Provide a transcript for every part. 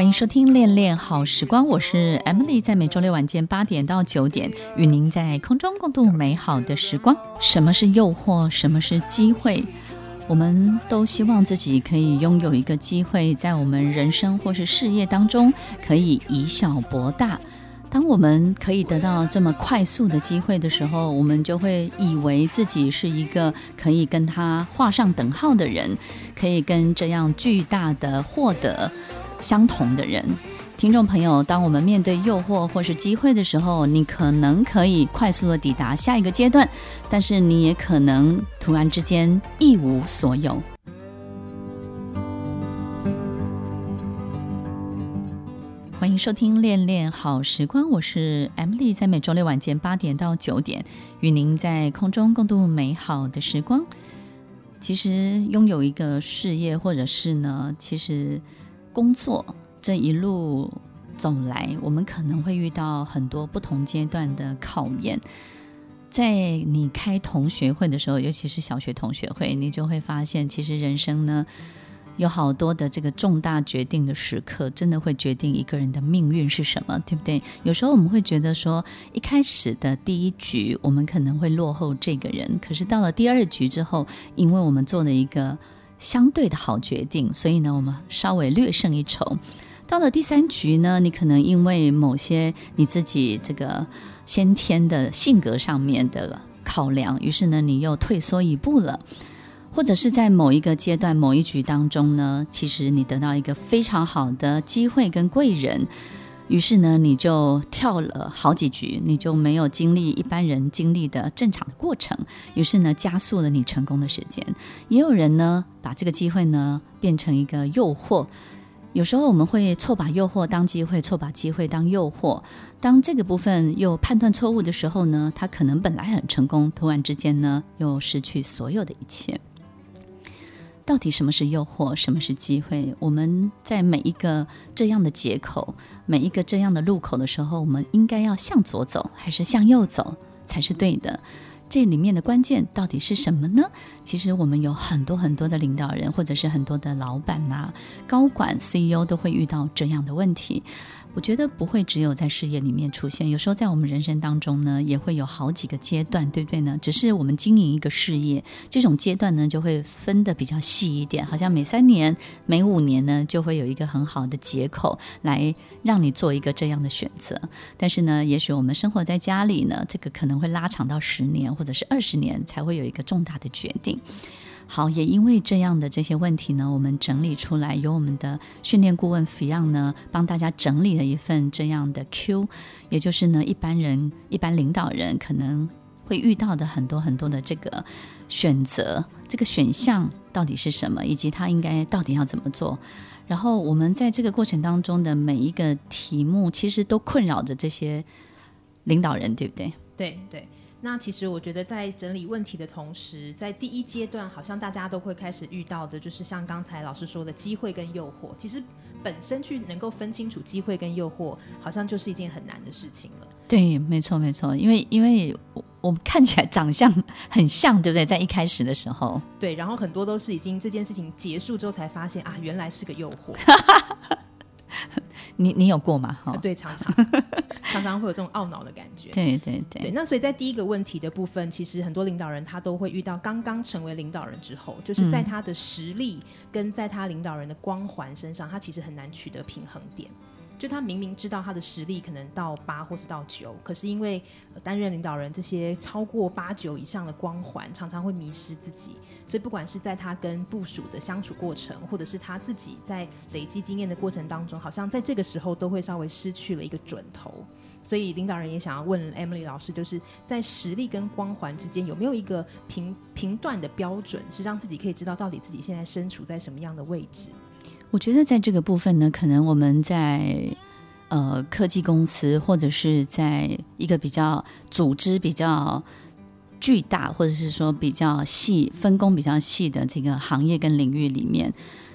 欢迎收听《恋恋好时光》，我是 Emily，在每周六晚间八点到九点，与您在空中共度美好的时光。什么是诱惑？什么是机会？我们都希望自己可以拥有一个机会，在我们人生或是事业当中，可以以小博大。当我们可以得到这么快速的机会的时候，我们就会以为自己是一个可以跟他画上等号的人，可以跟这样巨大的获得相同的人。听众朋友，当我们面对诱惑或是机会的时候，你可能可以快速的抵达下一个阶段，但是你也可能突然之间一无所有。欢迎收听《恋恋好时光》，我是 Emily，在每周六晚间八点到九点，与您在空中共度美好的时光。其实拥有一个事业，或者是呢，其实工作这一路走来，我们可能会遇到很多不同阶段的考验。在你开同学会的时候，尤其是小学同学会，你就会发现，其实人生呢。有好多的这个重大决定的时刻，真的会决定一个人的命运是什么，对不对？有时候我们会觉得说，一开始的第一局我们可能会落后这个人，可是到了第二局之后，因为我们做了一个相对的好决定，所以呢，我们稍微略胜一筹。到了第三局呢，你可能因为某些你自己这个先天的性格上面的考量，于是呢，你又退缩一步了。或者是在某一个阶段、某一局当中呢，其实你得到一个非常好的机会跟贵人，于是呢，你就跳了好几局，你就没有经历一般人经历的正常的过程，于是呢，加速了你成功的时间。也有人呢，把这个机会呢变成一个诱惑。有时候我们会错把诱惑当机会，错把机会当诱惑。当这个部分又判断错误的时候呢，他可能本来很成功，突然之间呢，又失去所有的一切。到底什么是诱惑，什么是机会？我们在每一个这样的接口，每一个这样的路口的时候，我们应该要向左走，还是向右走才是对的？这里面的关键到底是什么呢？其实我们有很多很多的领导人，或者是很多的老板呐、啊、高管、CEO 都会遇到这样的问题。我觉得不会只有在事业里面出现，有时候在我们人生当中呢，也会有好几个阶段，对不对呢？只是我们经营一个事业，这种阶段呢，就会分得比较细一点，好像每三年、每五年呢，就会有一个很好的节口来让你做一个这样的选择。但是呢，也许我们生活在家里呢，这个可能会拉长到十年或者是二十年才会有一个重大的决定。好，也因为这样的这些问题呢，我们整理出来，由我们的训练顾问 Fion 呢，帮大家整理了一份这样的 Q，也就是呢，一般人、一般领导人可能会遇到的很多很多的这个选择，这个选项到底是什么，以及他应该到底要怎么做。然后我们在这个过程当中的每一个题目，其实都困扰着这些领导人，对不对？对对。那其实我觉得，在整理问题的同时，在第一阶段，好像大家都会开始遇到的，就是像刚才老师说的机会跟诱惑。其实本身去能够分清楚机会跟诱惑，好像就是一件很难的事情了。对，没错，没错，因为因为我们看起来长相很像，对不对？在一开始的时候，对，然后很多都是已经这件事情结束之后才发现啊，原来是个诱惑。你你有过吗？哈，对，常常 常常会有这种懊恼的感觉。对对对，对。那所以在第一个问题的部分，其实很多领导人他都会遇到，刚刚成为领导人之后，就是在他的实力跟在他领导人的光环身上，他其实很难取得平衡点。就他明明知道他的实力可能到八或是到九，可是因为担任领导人这些超过八九以上的光环，常常会迷失自己。所以不管是在他跟部署的相处过程，或者是他自己在累积经验的过程当中，好像在这个时候都会稍微失去了一个准头。所以领导人也想要问 Emily 老师，就是在实力跟光环之间有没有一个评评断的标准，是让自己可以知道到底自己现在身处在什么样的位置？我觉得在这个部分呢，可能我们在呃科技公司，或者是在一个比较组织比较巨大，或者是说比较细分工比较细的这个行业跟领域里面，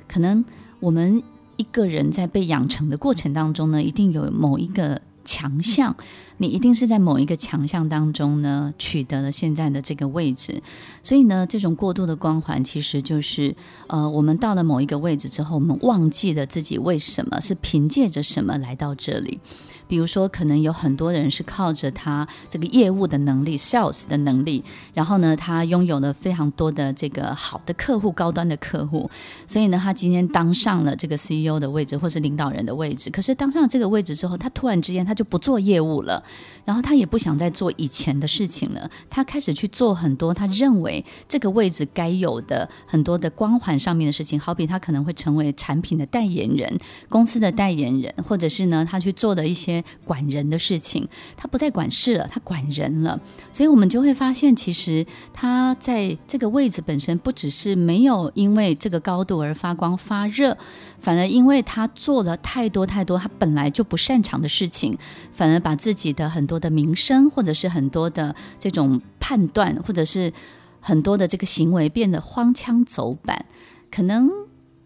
可能我们一个人在被养成的过程当中呢，一定有某一个。强项，你一定是在某一个强项当中呢取得了现在的这个位置。所以呢，这种过度的光环其实就是，呃，我们到了某一个位置之后，我们忘记了自己为什么是凭借着什么来到这里。比如说，可能有很多人是靠着他这个业务的能力、sales 的能力，然后呢，他拥有了非常多的这个好的客户、高端的客户，所以呢，他今天当上了这个 CEO 的位置或是领导人的位置。可是当上了这个位置之后，他突然之间他就不做业务了，然后他也不想再做以前的事情了，他开始去做很多他认为这个位置该有的很多的光环上面的事情，好比他可能会成为产品的代言人、公司的代言人，或者是呢，他去做的一些。管人的事情，他不再管事了，他管人了。所以，我们就会发现，其实他在这个位置本身，不只是没有因为这个高度而发光发热，反而因为他做了太多太多他本来就不擅长的事情，反而把自己的很多的名声，或者是很多的这种判断，或者是很多的这个行为变得荒腔走板，可能。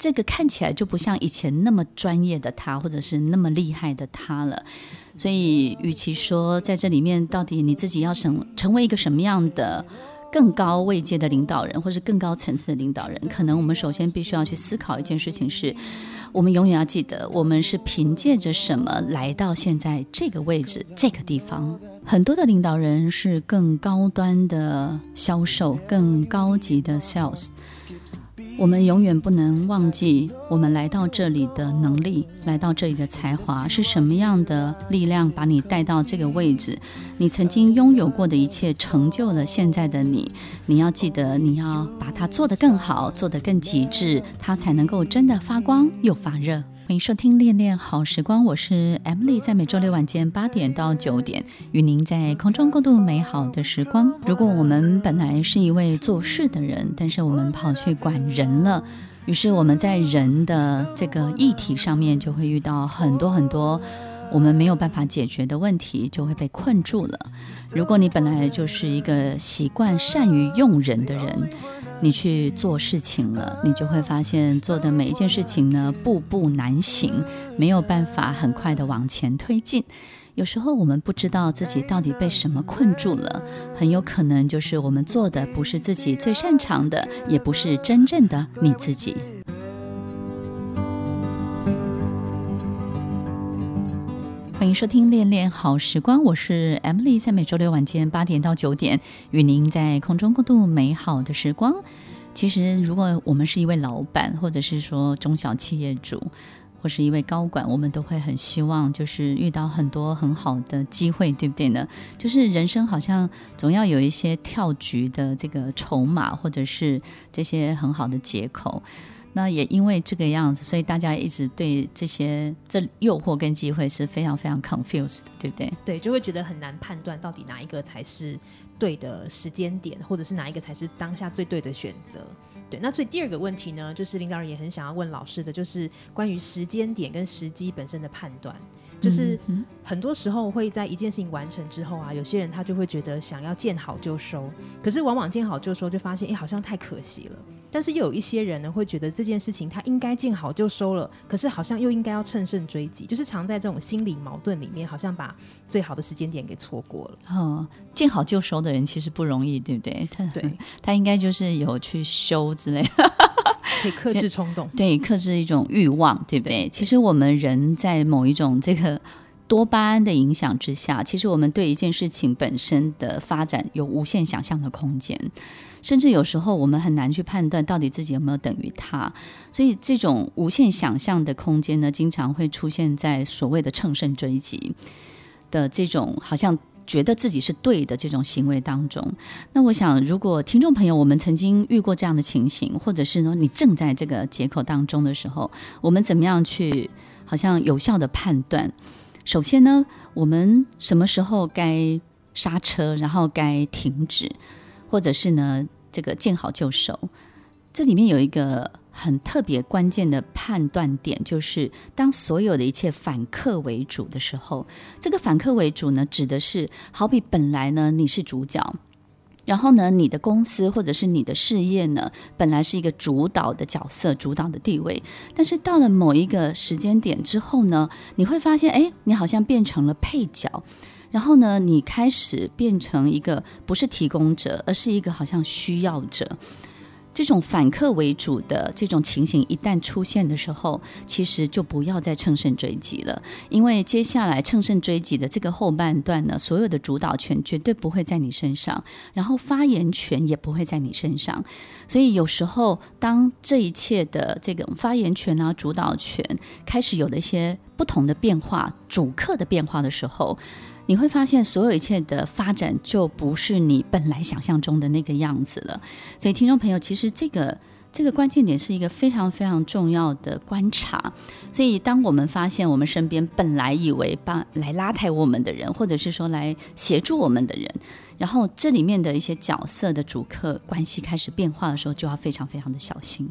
这个看起来就不像以前那么专业的他，或者是那么厉害的他了。所以，与其说在这里面到底你自己要成成为一个什么样的更高位阶的领导人，或是更高层次的领导人，可能我们首先必须要去思考一件事情：是我们永远要记得，我们是凭借着什么来到现在这个位置、这个地方。很多的领导人是更高端的销售，更高级的 sales。我们永远不能忘记，我们来到这里的能力，来到这里的才华是什么样的力量把你带到这个位置？你曾经拥有过的一切，成就了现在的你。你要记得，你要把它做得更好，做得更极致，它才能够真的发光又发热。欢迎收听《恋恋好时光》，我是 Emily，在每周六晚间八点到九点，与您在空中共度美好的时光。如果我们本来是一位做事的人，但是我们跑去管人了，于是我们在人的这个议题上面就会遇到很多很多我们没有办法解决的问题，就会被困住了。如果你本来就是一个习惯善于用人的人，你去做事情了，你就会发现做的每一件事情呢，步步难行，没有办法很快的往前推进。有时候我们不知道自己到底被什么困住了，很有可能就是我们做的不是自己最擅长的，也不是真正的你自己。欢迎收听《恋恋好时光》，我是 Emily，在每周六晚间八点到九点，与您在空中共度美好的时光。其实，如果我们是一位老板，或者是说中小企业主，或是一位高管，我们都会很希望，就是遇到很多很好的机会，对不对呢？就是人生好像总要有一些跳局的这个筹码，或者是这些很好的借口。那也因为这个样子，所以大家一直对这些这诱惑跟机会是非常非常 confused 的，对不对？对，就会觉得很难判断到底哪一个才是对的时间点，或者是哪一个才是当下最对的选择。对，那所以第二个问题呢，就是领导人也很想要问老师的，就是关于时间点跟时机本身的判断。就是很多时候会在一件事情完成之后啊，有些人他就会觉得想要见好就收，可是往往见好就收就发现，哎，好像太可惜了。但是又有一些人呢，会觉得这件事情他应该见好就收了，可是好像又应该要乘胜追击，就是常在这种心理矛盾里面，好像把最好的时间点给错过了。嗯，见好就收的人其实不容易，对不对？他对他应该就是有去修之类的，可以克制 冲动，对，克制一种欲望，对不对？对，其实我们人在某一种这个。多巴胺的影响之下，其实我们对一件事情本身的发展有无限想象的空间，甚至有时候我们很难去判断到底自己有没有等于他。所以这种无限想象的空间呢，经常会出现在所谓的乘胜追击的这种好像觉得自己是对的这种行为当中。那我想，如果听众朋友我们曾经遇过这样的情形，或者是呢你正在这个劫口当中的时候，我们怎么样去好像有效的判断？首先呢，我们什么时候该刹车，然后该停止，或者是呢，这个见好就收？这里面有一个很特别关键的判断点，就是当所有的一切反客为主的时候，这个反客为主呢，指的是好比本来呢你是主角，然后呢，你的公司或者是你的事业呢，本来是一个主导的角色、主导的地位，但是到了某一个时间点之后呢，你会发现，哎，你好像变成了配角，然后呢，你开始变成一个不是提供者，而是一个好像需要者。这种反客为主的这种情形一旦出现的时候，其实就不要再乘胜追击了，因为接下来乘胜追击的这个后半段呢，所有的主导权绝对不会在你身上，然后发言权也不会在你身上。所以有时候，当这一切的这个发言权啊、主导权开始有了一些不同的变化、主客的变化的时候，你会发现，所有一切的发展就不是你本来想象中的那个样子了。所以，听众朋友，其实这个这个关键点是一个非常非常重要的观察。所以，当我们发现我们身边本来以为帮来拉抬我们的人，或者是说来协助我们的人，然后这里面的一些角色的主客关系开始变化的时候，就要非常非常的小心。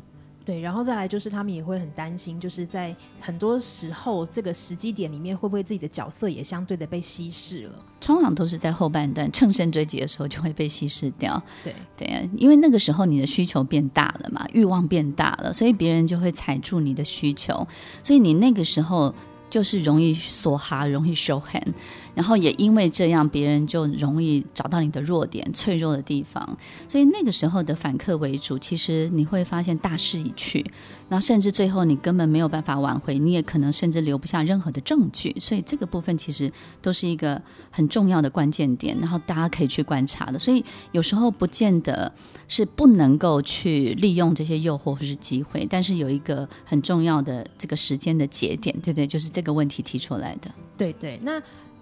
对，然后再来就是他们也会很担心，就是在很多时候这个时机点里面，会不会自己的角色也相对的被稀释了？通常都是在后半段乘胜追击的时候就会被稀释掉。对对啊，因为那个时候你的需求变大了嘛，欲望变大了，所以别人就会踩住你的需求，所以你那个时候。就是容易梭哈，容易 show hand，然后也因为这样，别人就容易找到你的弱点、脆弱的地方。所以那个时候的反客为主，其实你会发现大势已去，然后甚至最后你根本没有办法挽回，你也可能甚至留不下任何的证据。所以这个部分其实都是一个很重要的关键点，然后大家可以去观察的。所以有时候不见得是不能够去利用这些诱惑或是机会，但是有一个很重要的这个时间的节点，对不对？就是。这个问题提出来的，对对，那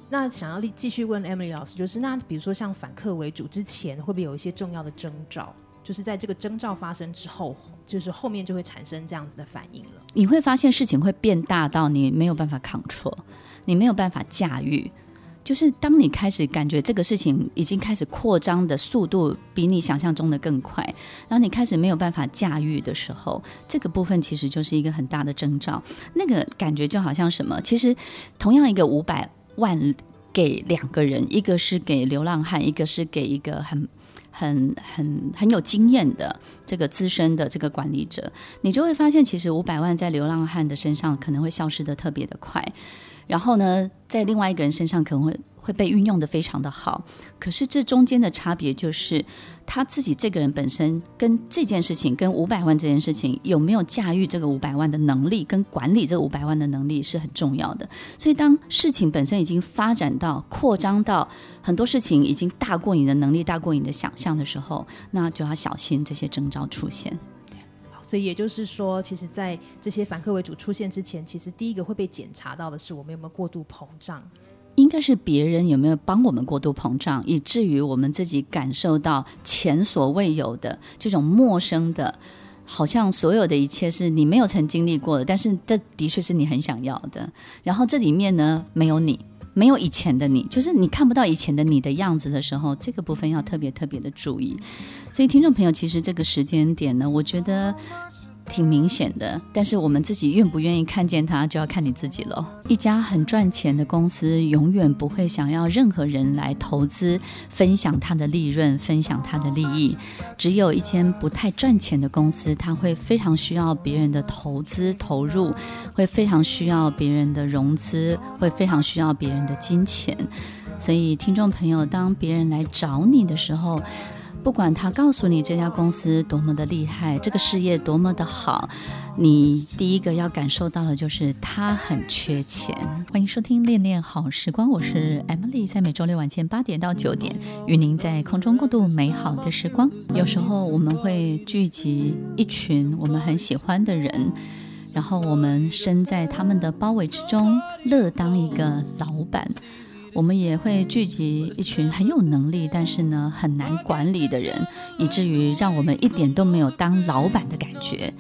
那想要继续问 Emily 老师，就是那比如说像反客为主之前，会不会有一些重要的征兆？就是在这个征兆发生之后，就是后面就会产生这样子的反应了。你会发现事情会变大到你没有办法 control，你没有办法驾驭。就是当你开始感觉这个事情已经开始扩张的速度比你想象中的更快，然后你开始没有办法驾驭的时候，这个部分其实就是一个很大的征兆。那个感觉就好像什么？其实同样一个五百万给两个人，一个是给流浪汉，一个是给一个很很很很有经验的这个资深的这个管理者，你就会发现，其实五百万在流浪汉的身上可能会消失的特别的快。然后呢，在另外一个人身上可能会会被运用得非常的好，可是这中间的差别就是他自己这个人本身跟这件事情，跟五百万这件事情有没有驾驭这个五百万的能力，跟管理这五百万的能力是很重要的。所以当事情本身已经发展到扩张到很多事情已经大过你的能力，大过你的想象的时候，那就要小心这些征兆出现。所以也就是说，其实，在这些反客为主出现之前，其实第一个会被检查到的是我们有没有过度膨胀，应该是别人有没有帮我们过度膨胀，以至于我们自己感受到前所未有的这种陌生的，好像所有的一切是你没有曾经历过的，但是这的确是你很想要的。然后这里面呢，没有你。没有以前的你，就是你看不到以前的你的样子的时候，这个部分要特别特别的注意。所以，听众朋友，其实这个时间点呢，我觉得。挺明显的，但是我们自己愿不愿意看见它，就要看你自己了。一家很赚钱的公司，永远不会想要任何人来投资、分享它的利润、分享它的利益。只有一间不太赚钱的公司，它会非常需要别人的投资投入，会非常需要别人的融资，会非常需要别人的金钱。所以，听众朋友，当别人来找你的时候，不管他告诉你这家公司多么的厉害，这个事业多么的好，你第一个要感受到的就是他很缺钱。欢迎收听《恋恋好时光》，我是 Emily，在每周六晚间八点到九点，与您在空中共度美好的时光。有时候我们会聚集一群我们很喜欢的人，然后我们身在他们的包围之中，乐当一个老板。我们也会聚集一群很有能力，但是呢很难管理的人，以至于让我们一点都没有当老板的感觉。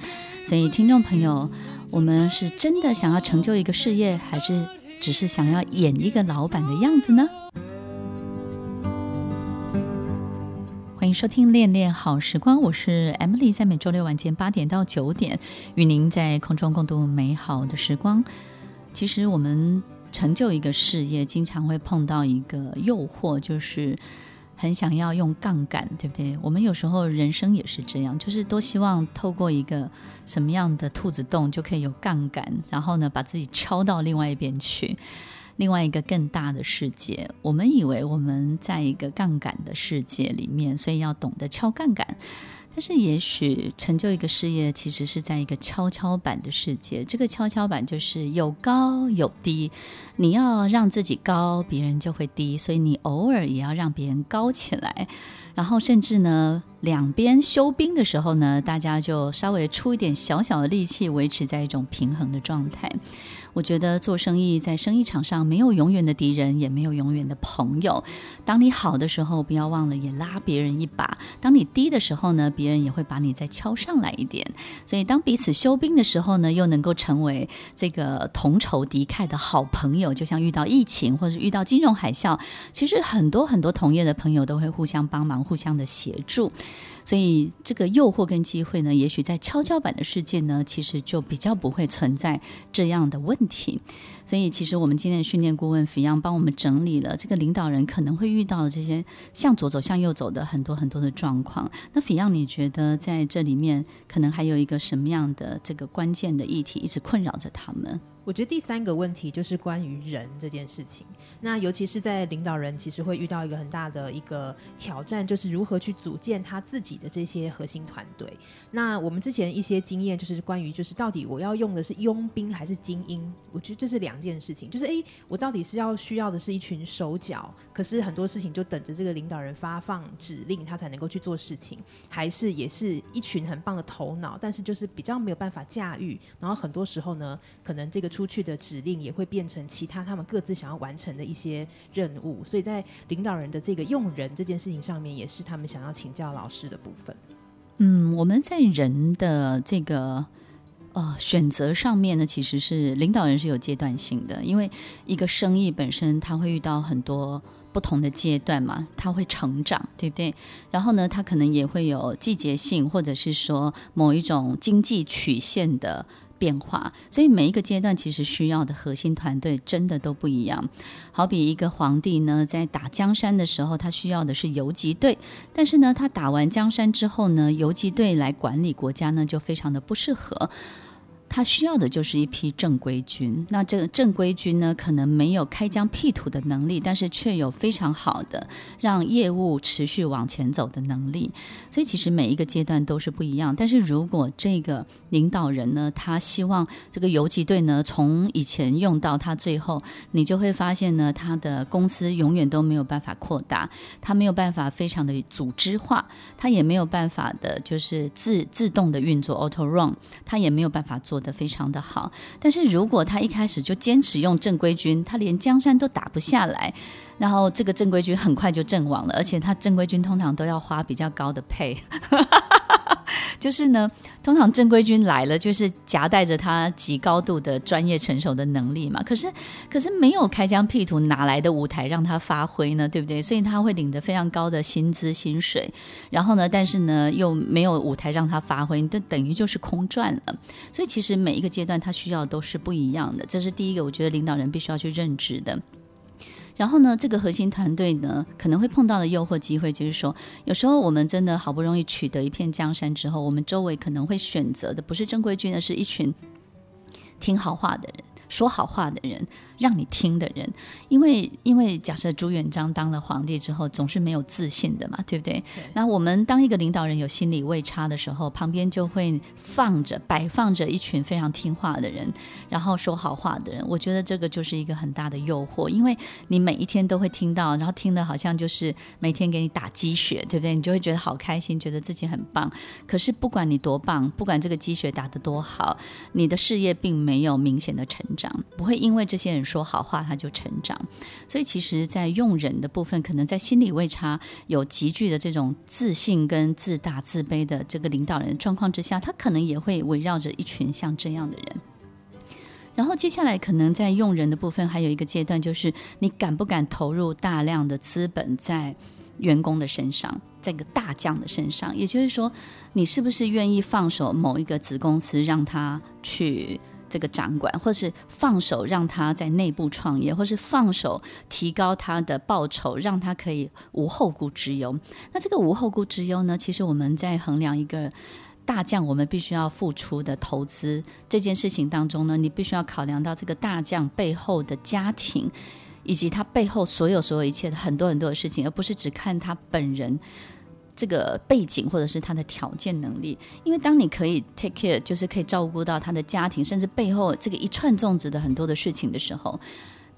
所以，听众朋友，我们是真的想要成就一个事业，还是只是想要演一个老板的样子呢？欢迎收听《恋恋好时光》，我是 Emily，在每周六晚间八点到九点，与您在空中共度美好的时光。其实我们。成就一个事业，经常会碰到一个诱惑，就是很想要用杠杆，对不对？我们有时候人生也是这样，就是多希望透过一个什么样的兔子洞就可以有杠杆，然后呢，把自己敲到另外一边去，另外一个更大的世界。我们以为我们在一个杠杆的世界里面，所以要懂得敲杠杆。但是，也许成就一个事业，其实是在一个跷跷板的世界。这个跷跷板就是有高有低，你要让自己高，别人就会低，所以你偶尔也要让别人高起来。然后，甚至呢，两边休兵的时候呢，大家就稍微出一点小小的力气，维持在一种平衡的状态。我觉得做生意，在生意场上没有永远的敌人，也没有永远的朋友。当你好的时候，不要忘了也拉别人一把；当你低的时候呢，别人也会把你再敲上来一点。所以，当彼此休兵的时候呢，又能够成为这个同仇敌忾的好朋友。就像遇到疫情或者遇到金融海啸，其实很多很多同业的朋友都会互相帮忙、互相的协助。所以，这个诱惑跟机会呢，也许在跷跷板的世界呢，其实就比较不会存在这样的问题。所以，其实我们今天的训练顾问 f i 帮我们整理了这个领导人可能会遇到的这些向左走、向右走的很多很多的状况。那 f i 你觉得在这里面可能还有一个什么样的这个关键的议题一直困扰着他们？我觉得第三个问题就是关于人这件事情。那尤其是在领导人，其实会遇到一个很大的一个挑战，就是如何去组建他自己的这些核心团队。那我们之前一些经验就是关于，就是到底我要用的是佣兵还是精英？我觉得这是两件事情。就是诶，我到底是要需要的是一群手脚，可是很多事情就等着这个领导人发放指令，他才能够去做事情，还是也是一群很棒的头脑，但是就是比较没有办法驾驭。然后很多时候呢，可能这个。出去的指令也会变成其他他们各自想要完成的一些任务，所以在领导人的这个用人这件事情上面，也是他们想要请教老师的部分。嗯，我们在人的这个呃选择上面呢，其实是领导人是有阶段性的，因为一个生意本身，他会遇到很多不同的阶段嘛，他会成长，对不对？然后呢，他可能也会有季节性，或者是说某一种经济曲线的。变化，所以每一个阶段其实需要的核心团队真的都不一样。好比一个皇帝呢，在打江山的时候，他需要的是游击队，但是呢，他打完江山之后呢，游击队来管理国家呢，就非常的不适合。他需要的就是一批正规军。那这个正规军呢，可能没有开疆辟土的能力，但是却有非常好的让业务持续往前走的能力。所以其实每一个阶段都是不一样。但是如果这个领导人呢，他希望这个游击队呢，从以前用到他最后，你就会发现呢，他的公司永远都没有办法扩大，他没有办法非常的组织化，他也没有办法的，就是自自动的运作 auto run，他也没有办法做。的非常的好，但是如果他一开始就坚持用正规军，他连江山都打不下来，然后这个正规军很快就阵亡了，而且他正规军通常都要花比较高的配。就是呢，通常正规军来了，就是夹带着他极高度的专业成熟的能力嘛。可是，可是没有开疆辟土，哪来的舞台让他发挥呢？对不对？所以他会领得非常高的薪资薪水，然后呢，但是呢，又没有舞台让他发挥，就等于就是空转了。所以，其实每一个阶段他需要都是不一样的。这是第一个，我觉得领导人必须要去认知的。然后呢，这个核心团队呢，可能会碰到的诱惑机会，就是说，有时候我们真的好不容易取得一片江山之后，我们周围可能会选择的不是正规军，而是一群听好话的人。说好话的人，让你听的人，因为因为假设朱元璋当了皇帝之后，总是没有自信的嘛，对不对？对。那我们当一个领导人有心理位差的时候，旁边就会放着摆放着一群非常听话的人，然后说好话的人。我觉得这个就是一个很大的诱惑，因为你每一天都会听到，然后听的好像就是每天给你打鸡血，对不对？你就会觉得好开心，觉得自己很棒。可是不管你多棒，不管这个鸡血打得多好，你的事业并没有明显的成长，不会因为这些人说好话他就成长，所以其实，在用人的部分，可能在心理位差有极具的这种自信跟自大自卑的这个领导人状况之下，他可能也会围绕着一群像这样的人。然后接下来可能在用人的部分，还有一个阶段，就是你敢不敢投入大量的资本在员工的身上，在一个大将的身上，也就是说，你是不是愿意放手某一个子公司让他去。这个掌管，或是放手让他在内部创业，或是放手提高他的报酬，让他可以无后顾之忧。那这个无后顾之忧呢？其实我们在衡量一个大将，我们必须要付出的投资这件事情当中呢，你必须要考量到这个大将背后的家庭，以及他背后所有所有一切的很多很多的事情，而不是只看他本人。这个背景或者是他的条件能力，因为当你可以 take care，就是可以照顾到他的家庭，甚至背后这个一串粽子的很多的事情的时候，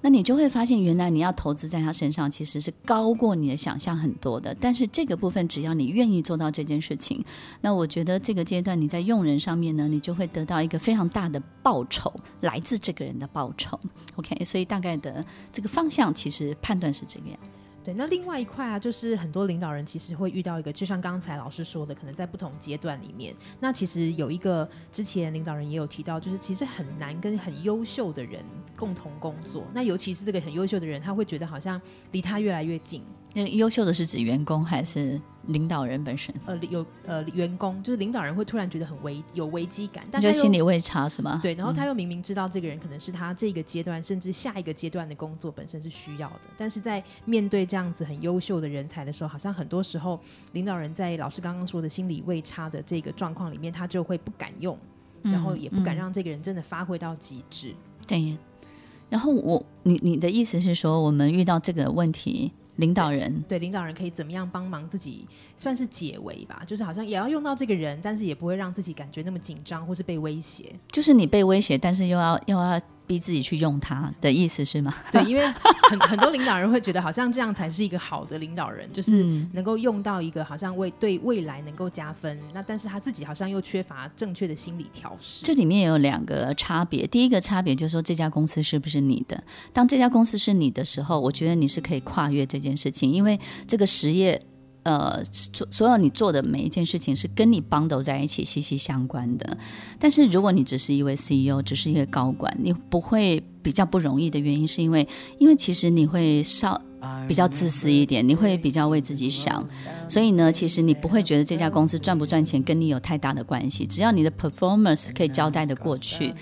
那你就会发现，原来你要投资在他身上其实是高过你的想象很多的。但是这个部分，只要你愿意做到这件事情，那我觉得这个阶段你在用人上面呢，你就会得到一个非常大的报酬，来自这个人的报酬。OK，所以大概的这个方向，其实判断是这个样子。对，那另外一块啊，就是很多领导人其实会遇到一个，就像刚才老师说的，可能在不同阶段里面，那其实有一个之前领导人也有提到，就是其实很难跟很优秀的人共同工作，那尤其是这个很优秀的人，他会觉得好像离他越来越近。那优秀的是指员工还是领导人本身？呃，有呃员工，就是领导人会突然觉得很危有危机感，但是心理未差是吗？对，然后他又明明知道这个人可能是他这个阶段、嗯、甚至下一个阶段的工作本身是需要的，但是在面对这样子很优秀的人才的时候，好像很多时候领导人在老师刚刚说的心理位差的这个状况里面，他就会不敢用，嗯、然后也不敢让这个人真的发挥到极致。对，然后我你你的意思是说，我们遇到这个问题？领导人对，对领导人可以怎么样帮忙自己，算是解围吧，就是好像也要用到这个人，但是也不会让自己感觉那么紧张或是被威胁。就是你被威胁，但是又要又要。逼自己去用它的意思是吗？对，因为很很多领导人会觉得，好像这样才是一个好的领导人，就是能够用到一个好像为对未来能够加分。那但是他自己好像又缺乏正确的心理调试。这里面也有两个差别，第一个差别就是说，这家公司是不是你的？当这家公司是你的时候，我觉得你是可以跨越这件事情，因为这个实业。呃，所所有你做的每一件事情是跟你 bundle 在一起息息相关的。但是如果你只是一位 CEO，只是一位高管，你不会比较不容易的原因，是因为因为其实你会稍比较自私一点，你会比较为自己想，所以呢，其实你不会觉得这家公司赚不赚钱跟你有太大的关系，只要你的 performance 可以交代的过去。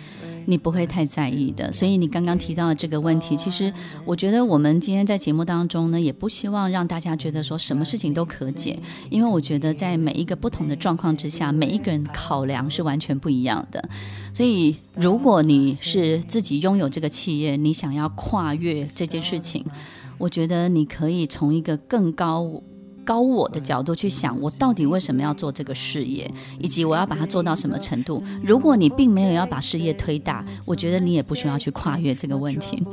你不会太在意的，所以你刚刚提到的这个问题，其实我觉得我们今天在节目当中呢，也不希望让大家觉得说什么事情都可解，因为我觉得在每一个不同的状况之下，每一个人考量是完全不一样的。所以，如果你是自己拥有这个企业，你想要跨越这件事情，我觉得你可以从一个更高。高我的角度去想，我到底为什么要做这个事业，以及我要把它做到什么程度。如果你并没有要把事业推大，我觉得你也不需要去跨越这个问题。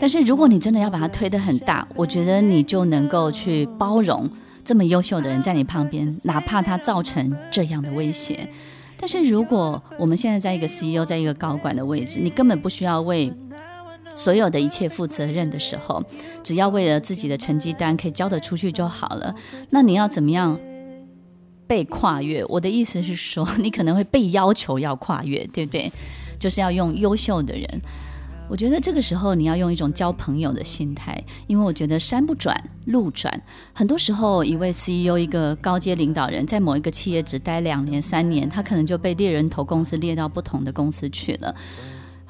但是如果你真的要把它推得很大，我觉得你就能够去包容这么优秀的人在你旁边，哪怕他造成这样的威胁。但是如果我们现在在一个 CEO，在一个高管的位置，你根本不需要为。所有的一切负责任的时候，只要为了自己的成绩单可以交得出去就好了。那你要怎么样被跨越？我的意思是说，你可能会被要求要跨越，对不对？就是要用优秀的人。我觉得这个时候你要用一种交朋友的心态，因为我觉得山不转路转。很多时候，一位 CEO、一个高阶领导人，在某一个企业只待两年、三年，他可能就被猎人头公司猎到不同的公司去了。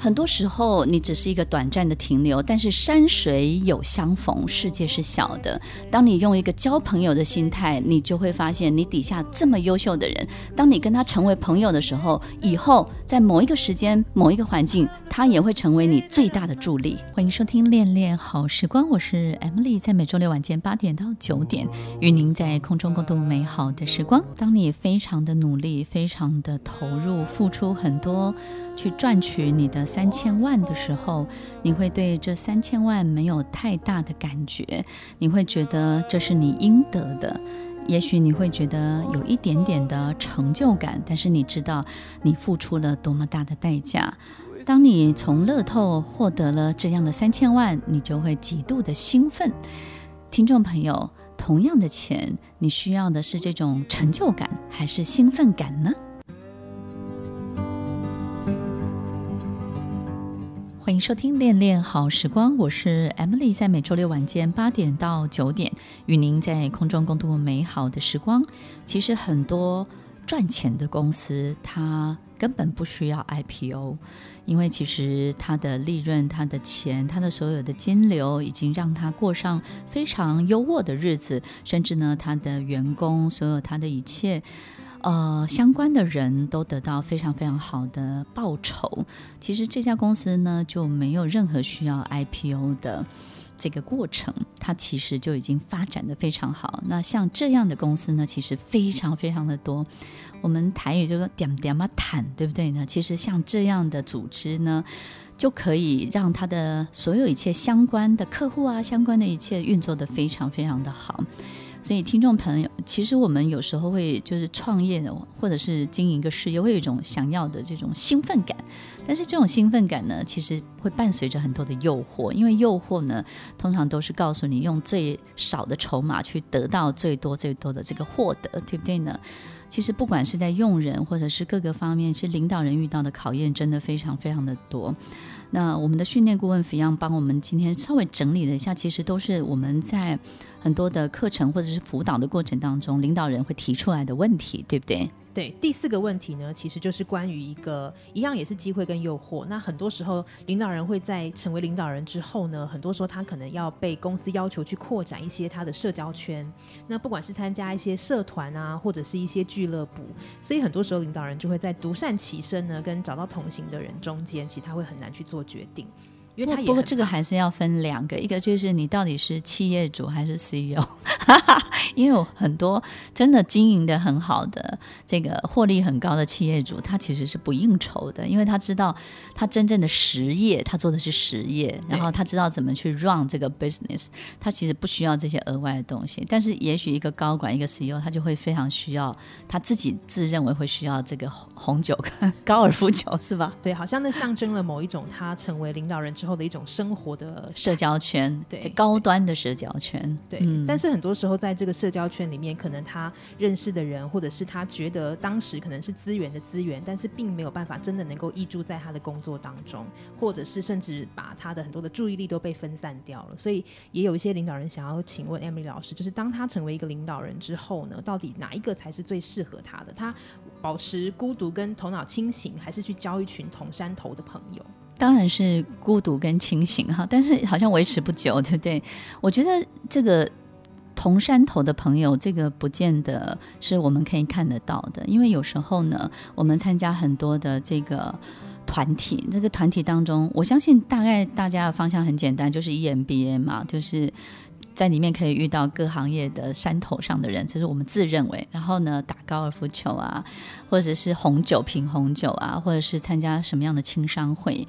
很多时候，你只是一个短暂的停留，但是山水有相逢，世界是小的。当你用一个交朋友的心态，你就会发现，你底下这么优秀的人，当你跟他成为朋友的时候，以后在某一个时间、某一个环境，他也会成为你最大的助力。欢迎收听《恋恋好时光》，我是 Emily，在每周六晚间八点到九点，与您在空中共度美好的时光。当你非常的努力，非常的投入，付出很多。去赚取你的三千万的时候，你会对这三千万没有太大的感觉，你会觉得这是你应得的。也许你会觉得有一点点的成就感，但是你知道你付出了多么大的代价。当你从乐透获得了这样的三千万，你就会极度的兴奋。听众朋友，同样的钱，你需要的是这种成就感还是兴奋感呢？欢迎收听《恋恋好时光》，我是 Emily，在每周六晚间八点到九点，与您在空中共度美好的时光。其实很多赚钱的公司，它根本不需要 IPO，因为其实它的利润、它的钱、它的所有的金流，已经让它过上非常优渥的日子，甚至呢，它的员工、所有它的一切，呃，相关的人都得到非常非常好的报酬。其实这家公司呢，就没有任何需要 IPO 的。这个过程，它其实就已经发展得非常好。那像这样的公司呢，其实非常非常的多。我们台语就说“点点嘛谈”，对不对呢？其实像这样的组织呢，就可以让它的所有一切相关的客户啊，相关的一切运作得非常非常的好。所以，听众朋友，其实我们有时候会就是创业的，或者是经营一个事业，会有一种想要的这种兴奋感。但是，这种兴奋感呢，其实会伴随着很多的诱惑，因为诱惑呢，通常都是告诉你用最少的筹码去得到最多最多的这个获得，对不对呢？其实，不管是在用人，或者是各个方面，其实领导人遇到的考验真的非常非常的多。那我们的训练顾问 f i 帮我们今天稍微整理了一下，其实都是我们在很多的课程或者是辅导的过程当中，领导人会提出来的问题，对不对？对，第四个问题呢，其实就是关于一个一样也是机会跟诱惑。那很多时候，领导人会在成为领导人之后呢，很多时候他可能要被公司要求去扩展一些他的社交圈。那不管是参加一些社团啊，或者是一些俱乐部，所以很多时候领导人就会在独善其身呢，跟找到同行的人中间，其实他会很难去做决定。因为他不过这个还是要分两个，一个就是你到底是企业主还是 CEO，因为有很多真的经营的很好的、这个获利很高的企业主，他其实是不应酬的，因为他知道他真正的实业，他做的是实业，然后他知道怎么去 run 这个 business，他其实不需要这些额外的东西。但是也许一个高管、一个 CEO，他就会非常需要，他自己自认为会需要这个红酒跟、高尔夫球，是吧？对，好像那象征了某一种他成为领导人之后的一种生活的社交圈，对，高端的社交圈，对。嗯、但是很多时候，在这个社交圈里面，可能他认识的人，或者是他觉得当时可能是资源的资源，但是并没有办法真的能够挹注在他的工作当中，或者是甚至把他的很多的注意力都被分散掉了。所以，也有一些领导人想要请问 Emily 老师，就是当他成为一个领导人之后呢，到底哪一个才是最适合他的？他保持孤独跟头脑清醒，还是去交一群同山头的朋友？当然是孤独跟清醒哈，但是好像维持不久，对不对？我觉得这个同山头的朋友，这个不见得是我们可以看得到的，因为有时候呢，我们参加很多的这个团体，这个团体当中，我相信大概大家的方向很简单，就是 EMBA 嘛，就是。在里面可以遇到各行业的山头上的人，这是我们自认为。然后呢，打高尔夫球啊，或者是红酒品红酒啊，或者是参加什么样的青商会，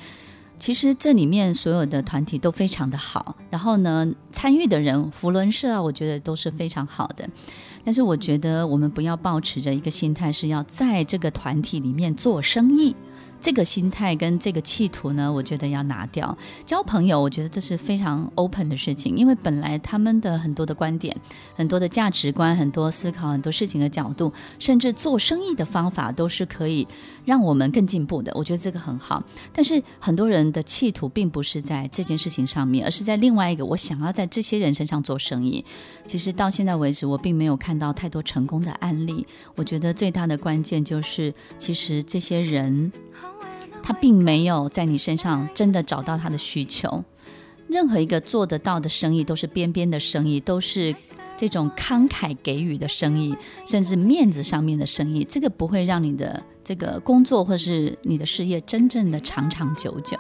其实这里面所有的团体都非常的好。然后呢，参与的人，福伦社啊，我觉得都是非常好的。但是我觉得我们不要抱持着一个心态，是要在这个团体里面做生意。这个心态跟这个企图呢，我觉得要拿掉。交朋友，我觉得这是非常 open 的事情，因为本来他们的很多的观点、很多的价值观、很多思考、很多事情的角度，甚至做生意的方法，都是可以让我们更进步的。我觉得这个很好。但是很多人的企图并不是在这件事情上面，而是在另外一个，我想要在这些人身上做生意。其实到现在为止，我并没有看到太多成功的案例。我觉得最大的关键就是，其实这些人。他并没有在你身上真的找到他的需求。任何一个做得到的生意，都是边边的生意，都是这种慷慨给予的生意，甚至面子上面的生意。这个不会让你的这个工作或是你的事业真正的长长久久。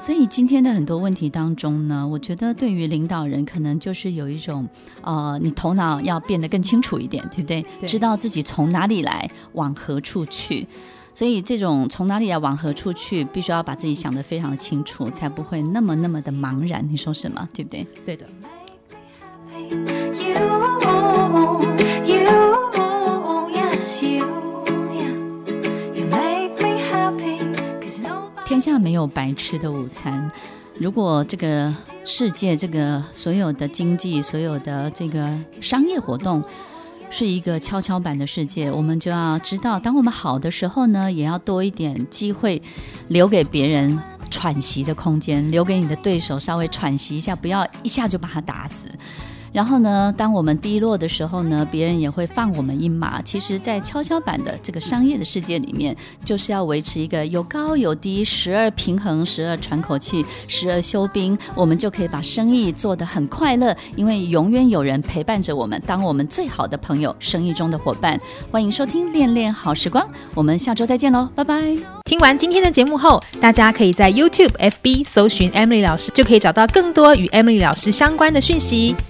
所以今天的很多问题当中呢，我觉得对于领导人，可能就是有一种，呃，你头脑要变得更清楚一点，对不对？对。知道自己从哪里来，往何处去。所以，这种从哪里要往何处去，必须要把自己想得非常的清楚，才不会那么那么的茫然。你说是吗？对不对？对的。天下没有白吃的午餐。如果这个世界，这个所有的经济，所有的这个商业活动，是一个跷跷板的世界，我们就要知道，当我们好的时候呢，也要多一点机会，留给别人喘息的空间，留给你的对手稍微喘息一下，不要一下就把他打死。然后呢，当我们低落的时候呢，别人也会放我们一马。其实，在跷跷板的这个商业的世界里面，就是要维持一个有高有低，时而平衡，时而喘口气，时而休兵，我们就可以把生意做得很快乐，因为永远有人陪伴着我们，当我们最好的朋友，生意中的伙伴。欢迎收听《恋恋好时光》，我们下周再见喽，拜拜。听完今天的节目后，大家可以在 YouTube、FB 搜寻 Emily 老师，就可以找到更多与 Emily 老师相关的讯息。